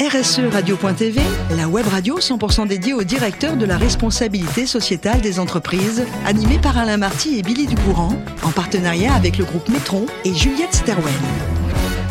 RSE Radio.tv, la web radio 100% dédiée au directeur de la responsabilité sociétale des entreprises, animée par Alain Marty et Billy Ducourant, en partenariat avec le groupe Metron et Juliette Sterwen.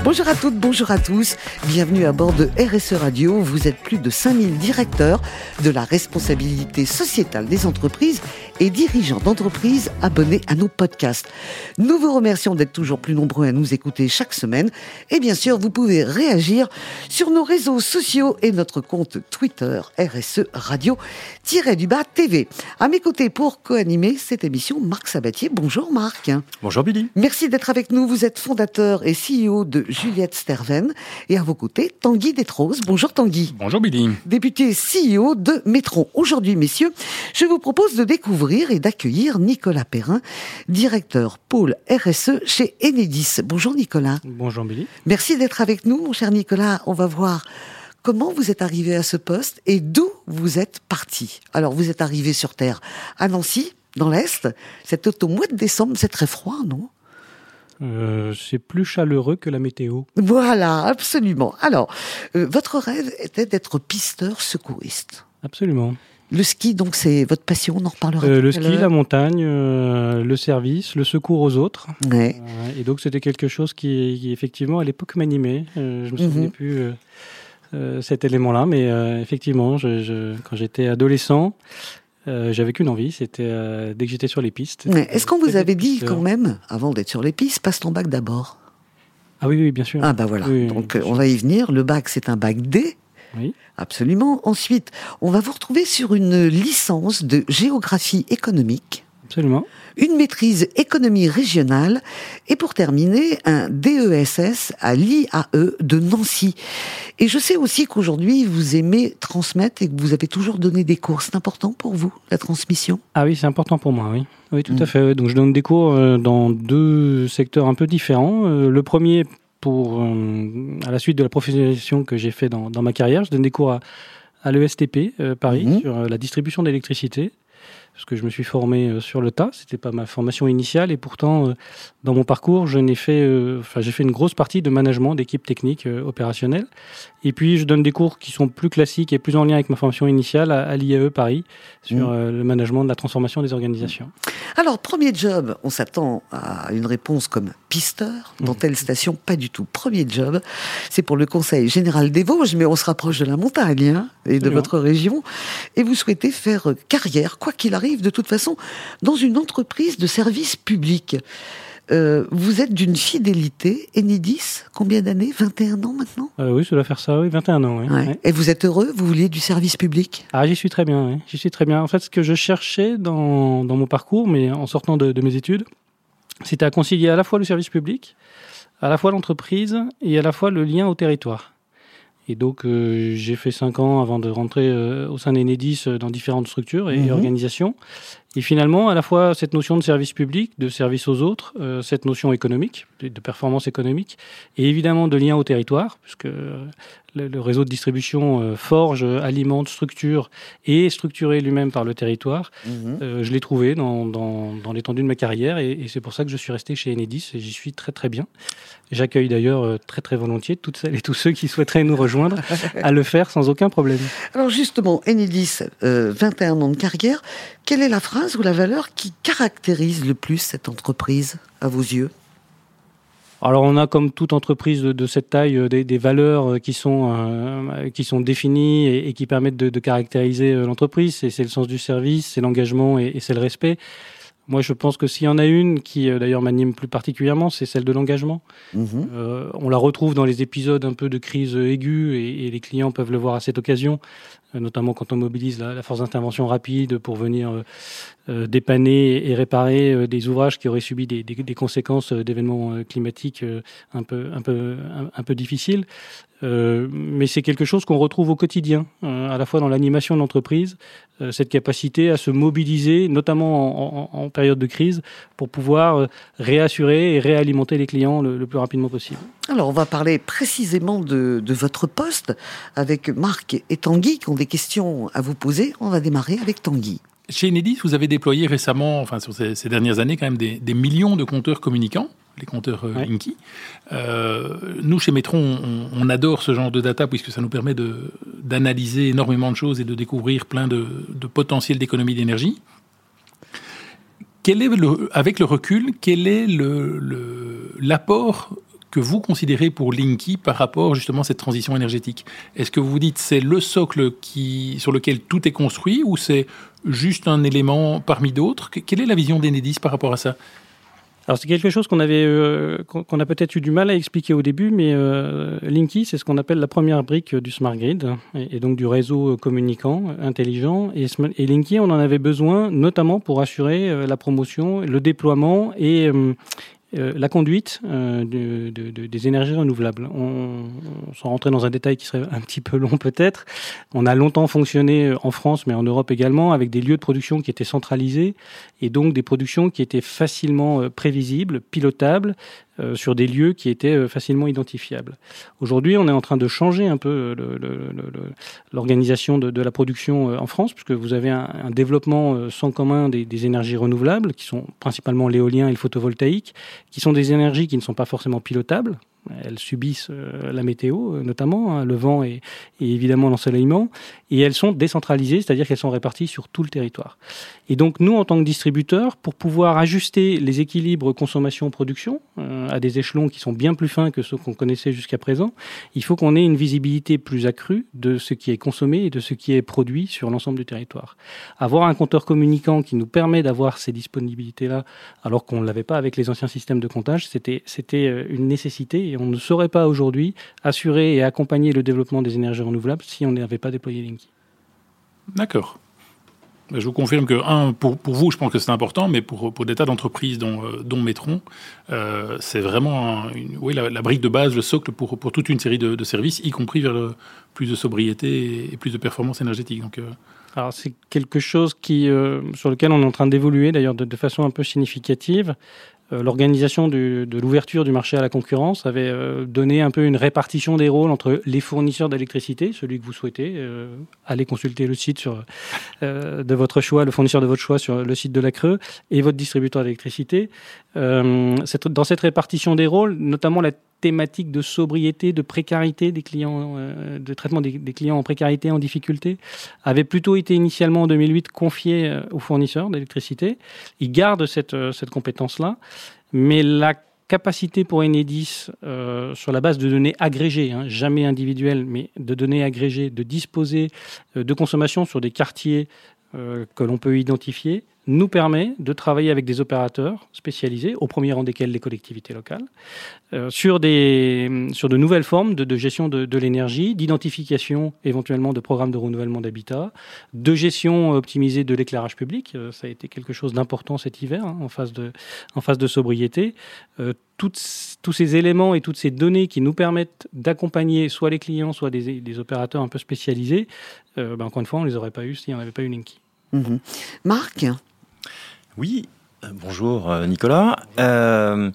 Bonjour à toutes, bonjour à tous. Bienvenue à bord de RSE Radio. Vous êtes plus de 5000 directeurs de la responsabilité sociétale des entreprises et dirigeants d'entreprises abonnés à nos podcasts. Nous vous remercions d'être toujours plus nombreux à nous écouter chaque semaine. Et bien sûr, vous pouvez réagir sur nos réseaux sociaux et notre compte Twitter RSE Radio-du-bas TV. À mes côtés pour co-animer cette émission, Marc Sabatier. Bonjour Marc. Bonjour Billy. Merci d'être avec nous. Vous êtes fondateur et CEO de Juliette Sterven. Et à vos côtés, Tanguy Détrose. Bonjour Tanguy. Bonjour Billy. Député CEO de Métron. Aujourd'hui, messieurs, je vous propose de découvrir et d'accueillir Nicolas Perrin, directeur pôle RSE chez Enedis. Bonjour Nicolas. Bonjour Billy. Merci d'être avec nous, mon cher Nicolas. On va voir comment vous êtes arrivé à ce poste et d'où vous êtes parti. Alors, vous êtes arrivé sur Terre à Nancy, dans l'Est. C'est au mois de décembre, c'est très froid, non? Euh, c'est plus chaleureux que la météo. Voilà, absolument. Alors, euh, votre rêve était d'être pisteur secouriste. Absolument. Le ski, donc, c'est votre passion, on en reparlera. Euh, le ski, la montagne, le service, le secours aux autres. Ouais. et donc, c'était quelque chose qui, effectivement, à l'époque m'animait. je me souvenais mhm. plus cet élément-là, mais effectivement, je, quand j'étais adolescent, euh, j'avais qu'une envie, c'était euh, dès que j'étais sur les pistes. Est-ce qu'on vous avait dit quand même, avant d'être sur les pistes, passe ton bac d'abord? Ah oui, oui, bien sûr. Ah bah voilà, donc on va y venir. Le bac, c'est un bac D. Oui. Absolument. Ensuite, on va vous retrouver sur une licence de géographie économique. Absolument. Une maîtrise économie régionale et pour terminer, un DESS à l'IAE de Nancy. Et je sais aussi qu'aujourd'hui, vous aimez transmettre et que vous avez toujours donné des cours. C'est important pour vous, la transmission? Ah oui, c'est important pour moi, oui. Oui, tout à mm. fait. Donc je donne des cours euh, dans deux secteurs un peu différents. Euh, le premier, pour, euh, à la suite de la professionnalisation que j'ai fait dans, ma carrière, je donne des cours à, à l'ESTP Paris mm-hmm. sur la distribution d'électricité parce que je me suis formé euh, sur le tas. C'était pas ma formation initiale et pourtant, euh, dans mon parcours, je n'ai fait, euh, enfin, j'ai fait une grosse partie de management d'équipe technique opérationnelle. Et puis, je donne des cours qui sont plus classiques et plus en lien avec ma formation initiale à, l'IAE Paris sur mmh. le management de la transformation des organisations. Alors, premier job, on s'attend à une réponse comme pisteur dans mmh. telle station, pas du tout. Premier job, c'est pour le Conseil général des Vosges, mais on se rapproche de la montagne hein, et de votre région, et vous souhaitez faire carrière, quoi qu'il arrive de toute façon dans une entreprise de service public. Euh, vous êtes d'une fidélité, Enidis, combien d'années? 21 ans maintenant? Euh, Oui, doit faire ça, oui, 21 ans. Oui. Et vous êtes heureux? Vous vouliez du service public? Ah, j'y suis très bien, oui. j'y suis très bien. En fait, ce que je cherchais dans, dans mon parcours, mais en sortant de, de mes études, c'était à concilier à la fois le service public, à la fois l'entreprise et à la fois le lien au territoire. Et donc, euh, j'ai fait cinq ans avant de rentrer euh, au sein d'Enedis euh, dans différentes structures et, mhm. organisations. Et finalement, à la fois cette notion de service public, de service aux autres, cette notion économique, de, performance économique, et évidemment de lien au territoire, puisque le, réseau de distribution euh, forge, alimente, structure et est structuré lui-même par le territoire. Mhm. Euh, je l'ai trouvé dans, dans, l'étendue de ma carrière et, c'est pour ça que je suis resté chez Enedis et j'y suis très très bien. J'accueille d'ailleurs euh, très très volontiers toutes celles et tous ceux qui souhaiteraient nous rejoindre à le faire sans aucun problème. Alors justement, Enedis, 21 ans de carrière, quelle est la phrase ou la valeur qui caractérise le plus cette entreprise à vos yeux? Alors on a comme toute entreprise de, cette taille euh, des, valeurs euh, qui sont euh, qui sont définies et, qui permettent de, caractériser l'entreprise. C'est le sens du service, c'est l'engagement et, c'est le respect. Moi, je pense que s'il y en a une qui, d'ailleurs, m'anime plus particulièrement, c'est celle de l'engagement. Mhm. on la retrouve dans les épisodes un peu de crise aiguë et, les clients peuvent le voir à cette occasion, notamment quand on mobilise la, force d'intervention rapide pour venir euh, dépanner et réparer euh, des ouvrages qui auraient subi des, conséquences euh, d'événements climatiques un peu, difficiles. mais c'est quelque chose qu'on retrouve au quotidien, à la fois dans l'animation de l'entreprise, cette capacité à se mobiliser, notamment en, période de crise, pour pouvoir réassurer et réalimenter les clients le, plus rapidement possible. Alors, on va parler précisément de, de votre poste avec Marc et Tanguy qui ont des questions à vous poser. On va démarrer avec Tanguy. Chez Enedis, vous avez déployé récemment, enfin sur ces, dernières années, quand même des, millions de compteurs communicants. les compteurs Linky. nous, chez Metron, on, adore ce genre de data puisque ça nous permet d'analyser énormément de choses et de découvrir plein de, de potentiels d'économie d'énergie. Quel est le, avec le recul, quel est l'apport le, que vous considérez pour Linky par rapport justement à cette transition énergétique. Est-ce que vous vous dites c'est le socle qui, sur lequel tout est construit ou c'est juste un élément parmi d'autres? Quelle est la vision d'Enedis par rapport à ça? Alors c'est quelque chose qu'on avait, euh, qu'on a peut-être eu du mal à expliquer au début, mais euh, Linky, c'est ce qu'on appelle la première brique du smart grid et, donc du réseau communicant intelligent. Et, Linky, on en avait besoin notamment pour assurer euh, la promotion, le déploiement et euh, la conduite euh, des énergies renouvelables. On, on s'en rentrer dans un détail qui serait un petit peu long peut-être. On a longtemps fonctionné euh, en France, mais en Europe également, avec des lieux de production qui étaient centralisés et donc des productions qui étaient facilement prévisibles, pilotables, euh, sur des lieux qui étaient euh, facilement identifiables. Aujourd'hui, on est en train de changer un peu l'organisation de, la production euh, en France, puisque vous avez un, développement sans commun des, énergies renouvelables, qui sont principalement l'éolien et le photovoltaïque, qui sont des énergies qui ne sont pas forcément pilotables, elles subissent euh, la météo, euh, notamment hein, le vent et, évidemment l'ensoleillement, et elles sont décentralisées, c'est-à-dire qu'elles sont réparties sur tout le territoire. Et donc nous, en tant que distributeurs, pour pouvoir ajuster les équilibres consommation-production euh, à des échelons qui sont bien plus fins que ceux qu'on connaissait jusqu'à présent, il faut qu'on ait une visibilité plus accrue de ce qui est consommé et de ce qui est produit sur l'ensemble du territoire. Avoir un compteur communicant qui nous permet d'avoir ces disponibilités-là, alors qu'on ne l'avait pas avec les anciens systèmes de comptage, c'était une nécessité on ne saurait pas aujourd'hui assurer et accompagner le développement des énergies renouvelables si on n'avait pas déployé Linky. D'accord. Je vous confirme que, un, pour, vous, je pense que c'est important, mais pour, pour des tas d'entreprises dont, euh, dont Metron, euh, c'est vraiment oui, la, brique de base, le socle pour, pour toute une série de, services, y compris vers le, plus de sobriété et plus de performance énergétique. Donc, euh, Alors, c'est quelque chose qui, sur lequel on est en train d'évoluer, d'ailleurs, de, de, façon un peu significative. Euh, l'organisation de l'ouverture du marché à la concurrence avait euh, donné un peu une répartition des rôles entre les fournisseurs d'électricité, celui que vous souhaitez, euh, allez consulter le site sur, de votre choix, le fournisseur de votre choix sur le site de la Creux, et votre distributeur d'électricité. dans cette répartition des rôles, notamment la thématique de sobriété, de précarité des clients, euh, de traitement des, clients en précarité, en difficulté, avait plutôt été initialement en 2008 confié euh, aux fournisseurs d'électricité. Ils gardent cette, euh, cette compétence-là, mais la capacité pour Enedis, sur la base de données agrégées, hein, jamais individuelles, mais de données agrégées, de disposer de consommation sur des quartiers que l'on peut identifier, nous permet de travailler avec des opérateurs spécialisés, au premier rang desquels les collectivités locales, euh, sur, des, sur de nouvelles formes de, gestion de, l'énergie, d'identification éventuellement de programmes de renouvellement d'habitat, de gestion optimisée de l'éclairage public. Euh, ça a été quelque chose d'important cet hiver hein, en, phase de, en phase de sobriété. Euh, tous ces éléments et toutes ces données qui nous permettent d'accompagner soit les clients, soit des, opérateurs un peu spécialisés, ben, encore une fois, on ne les aurait pas eu si on n'avait pas eu Linky. Mhm. Marc oui, euh, Bonjour euh, Nicolas. Euh,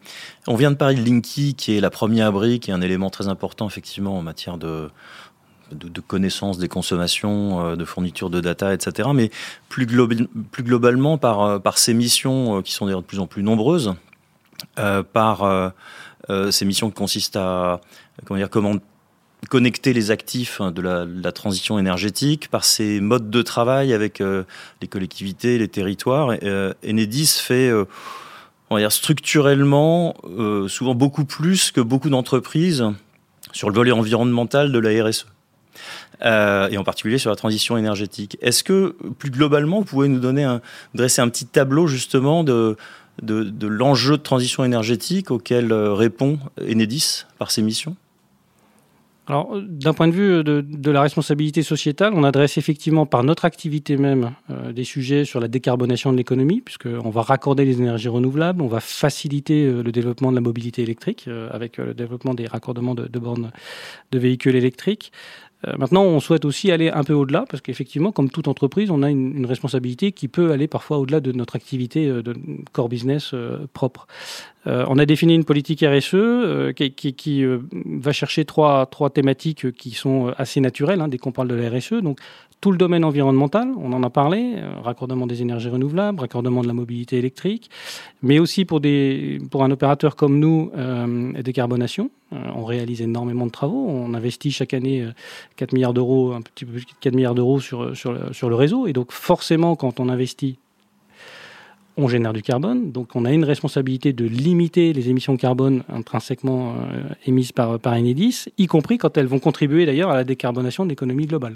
on vient de parler de Linky, qui est la première brique et un élément très important effectivement en matière de, de, connaissance des consommations, de fourniture de data, etc. Mais plus, plus globalement, par, par ces missions qui sont de plus en plus nombreuses, par ces missions qui consistent à comment dire, comment connecter les actifs hein, de la, transition énergétique par ces modes de travail avec euh, les collectivités, les territoires. Euh, Enedis fait euh, on va dire structurellement souvent beaucoup plus que beaucoup d'entreprises sur le volet environnemental de la RSE. et en particulier sur la transition énergétique. Est-ce que plus globalement, vous pouvez nous donner un, dresser un petit tableau justement de, de l'enjeu de transition énergétique auquel répond Enedis par ses missions? Alors, d'un point de vue de, la responsabilité sociétale, on adresse effectivement par notre activité même euh, des sujets sur la décarbonation de l'économie, puisqu'on va raccorder les énergies renouvelables, on va faciliter euh, le développement de la mobilité électrique euh, avec le développement des raccordements de, de bornes de véhicules électriques. Euh, maintenant, on souhaite aussi aller un peu au-delà, parce qu'effectivement, comme toute entreprise, on a une, responsabilité qui peut aller parfois au-delà de notre activité euh, de core business euh, propre. on a défini une politique RSE qui, va chercher trois, trois thématiques qui sont assez naturelles hein, dès qu'on parle de la RSE. Donc tout le domaine environnemental, on en a parlé, euh, raccordement des énergies renouvelables, raccordement de la mobilité électrique, mais aussi pour, des, pour un opérateur comme nous, euh, décarbonation. Euh, on réalise énormément de travaux, on investit chaque année 4 milliards d'euros, un petit peu plus de 4 milliards d'euros sur, le réseau, et donc forcément quand on investit on génère du carbone, donc on a une responsabilité de limiter les émissions de carbone intrinsèquement euh, émises par, par Enedis, y compris quand elles vont contribuer d'ailleurs à la décarbonation de l'économie globale.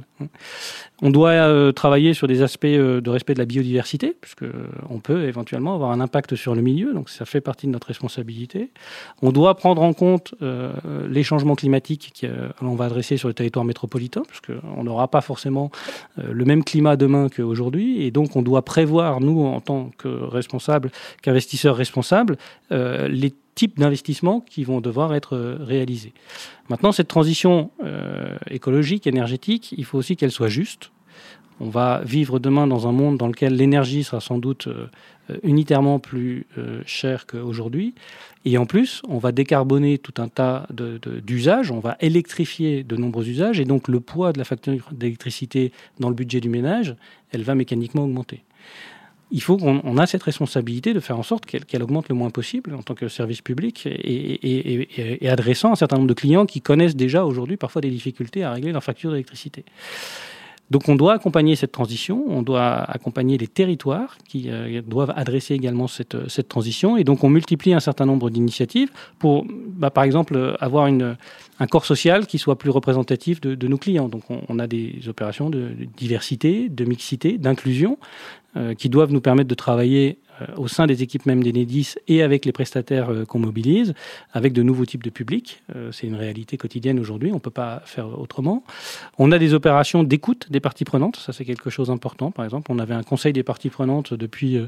On doit euh, travailler sur des aspects euh, de respect de la biodiversité, puisque on peut éventuellement avoir un impact sur le milieu, donc ça fait partie de notre responsabilité. On doit prendre en compte les changements climatiques qu'on va adresser sur le territoire métropolitain, puisqu'on n'aura pas forcément le même climat demain qu'aujourd'hui, et donc on doit prévoir, nous, en tant que responsables qu'investisseurs responsables, euh, les types d'investissements qui vont devoir être euh, réalisés. Maintenant, cette transition euh, écologique, énergétique, il faut aussi qu'elle soit juste. On va vivre demain dans un monde dans lequel l'énergie sera sans doute unitairement plus chère qu'aujourd'hui. Et en plus, on va décarboner tout un tas d'usages, on va électrifier de nombreux usages, et donc le poids de la facture d'électricité dans le budget du ménage, elle va mécaniquement augmenter il faut qu'on ait cette responsabilité de faire en sorte qu'elle augmente le moins possible en tant que service public et, adressant un certain nombre de clients qui connaissent déjà aujourd'hui parfois des difficultés à régler leur facture d'électricité. Donc on doit accompagner cette transition, on doit accompagner les territoires qui euh, doivent adresser également cette, cette, transition. Et donc on multiplie un certain nombre d'initiatives pour, bah, par exemple, avoir un corps social qui soit plus représentatif de, nos clients. Donc on, a des opérations de diversité, de mixité, d'inclusion, qui doivent nous permettre de travailler euh, au sein des équipes même d'Enedis et avec les prestataires euh, qu'on mobilise, avec de nouveaux types de publics. C'est une réalité quotidienne aujourd'hui, on ne peut pas faire autrement. On a des opérations d'écoute des parties prenantes, ça c'est quelque chose d'important. Par exemple, on avait un conseil des parties prenantes depuis,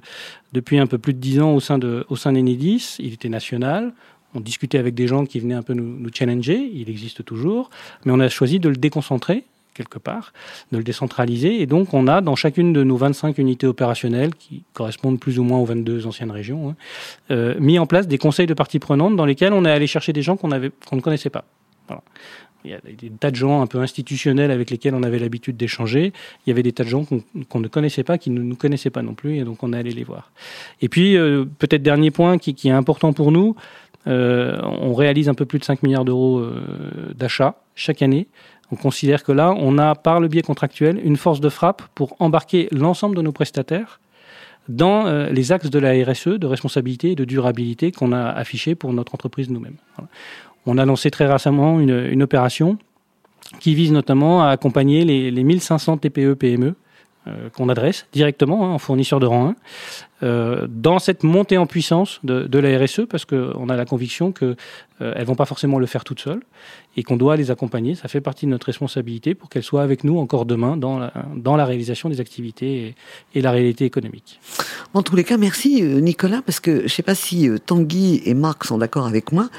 depuis un peu plus de dix ans au sein d'Enedis, il était national. On discutait avec des gens qui venaient un peu nous challenger, il existe toujours, mais on a choisi de le déconcentrer quelque part, de le décentraliser. Et donc, on a dans chacune de nos 25 unités opérationnelles, qui correspondent plus ou moins aux 22 anciennes régions, hein, euh, mis en place des conseils de parties prenantes dans lesquels on est allé chercher des gens qu'on qu'on ne connaissait pas. Il y a des tas de gens un peu institutionnels avec lesquels on avait l'habitude d'échanger. Il y avait des tas de gens qu'on ne connaissait pas, qui ne nous connaissaient pas non plus, et donc on est allé les voir. Et puis, euh, peut-être dernier point qui, qui, est important pour nous, euh, on réalise un peu plus de 5 milliards d'euros d'achats chaque année. On considère que là, on a, par le biais contractuel, une force de frappe pour embarquer l'ensemble de nos prestataires dans euh, les axes de la RSE, de responsabilité et de durabilité qu'on a affichés pour notre entreprise nous-mêmes. On a lancé très récemment une, opération qui vise notamment à accompagner les, les 1500 TPE-PME qu'on adresse directement hein, en fournisseur de rang 1, euh, dans cette montée en puissance de, la RSE, parce qu'on a la conviction qu'elles euh, ne vont pas forcément le faire toutes seules et qu'on doit les accompagner. Ça fait partie de notre responsabilité pour qu'elles soient avec nous encore demain dans la réalisation des activités et, la réalité économique. En tous les cas, merci Nicolas, parce que je ne sais pas si Tanguy et Marc sont d'accord avec moi,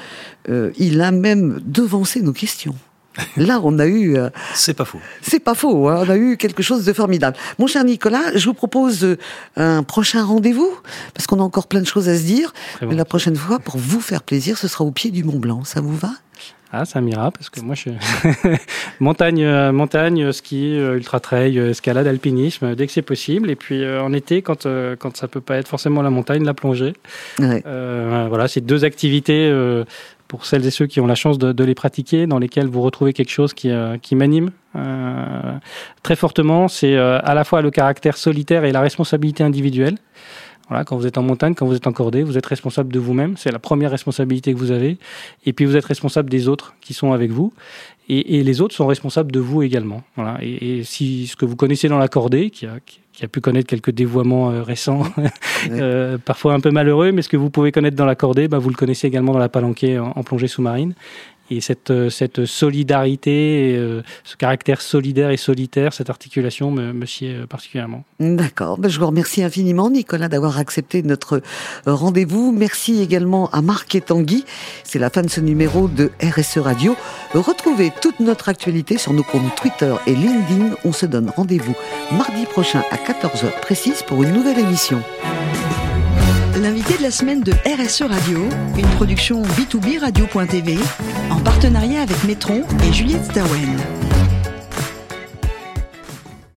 il a même devancé nos questions. Là, on a eu. Euh, c'est pas faux. C'est pas faux. Hein, on a eu quelque chose de formidable. Mon cher Nicolas, je vous propose euh, un prochain rendez-vous parce qu'on a encore plein de choses à se dire. Mais la prochaine fois, pour vous faire plaisir, ce sera au pied du Mont Blanc. Ça vous va? Ah, ça m'ira parce que moi je suis montagne, euh, montagne, ski, ultra trail, escalade, alpinisme, dès que c'est possible. Et puis en été, quand quand ça peut pas être forcément la montagne, la plongée. voilà, c'est deux activités pour celles et ceux qui ont la chance de, les pratiquer, dans lesquelles vous retrouvez quelque chose qui, euh, qui m'anime euh, très fortement. C'est euh, à la fois le caractère solitaire et la responsabilité individuelle. Voilà, quand vous êtes en montagne, quand vous êtes en cordée, vous êtes responsable de vous-même. C'est la première responsabilité que vous avez. Et puis vous êtes responsable des autres qui sont avec vous. Et, et les autres sont responsables de vous également. Voilà. Et, et, si ce que vous connaissez dans la cordée, qui a, qui a pu connaître quelques dévoiements euh, récents, euh, parfois un peu malheureux, mais ce que vous pouvez connaître dans la cordée, bah, vous le connaissez également dans la palanquée en plongée sous-marine. Et cette, euh, cette solidarité, euh, ce caractère solidaire et solitaire, cette articulation me, me sied euh, particulièrement. D'accord. Ben, je vous remercie infiniment, Nicolas, d'avoir accepté notre rendez-vous. Merci également à Marc et Tanguy. C'est la fin de ce numéro de RSE Radio. Retrouvez toute notre actualité sur nos comptes Twitter et LinkedIn. On se donne rendez-vous mardi prochain à 14h précise pour une nouvelle émission. L'invité de la semaine de RSE Radio, une production B2B Radio.tv, en partenariat avec Metron et Juliette Stawen.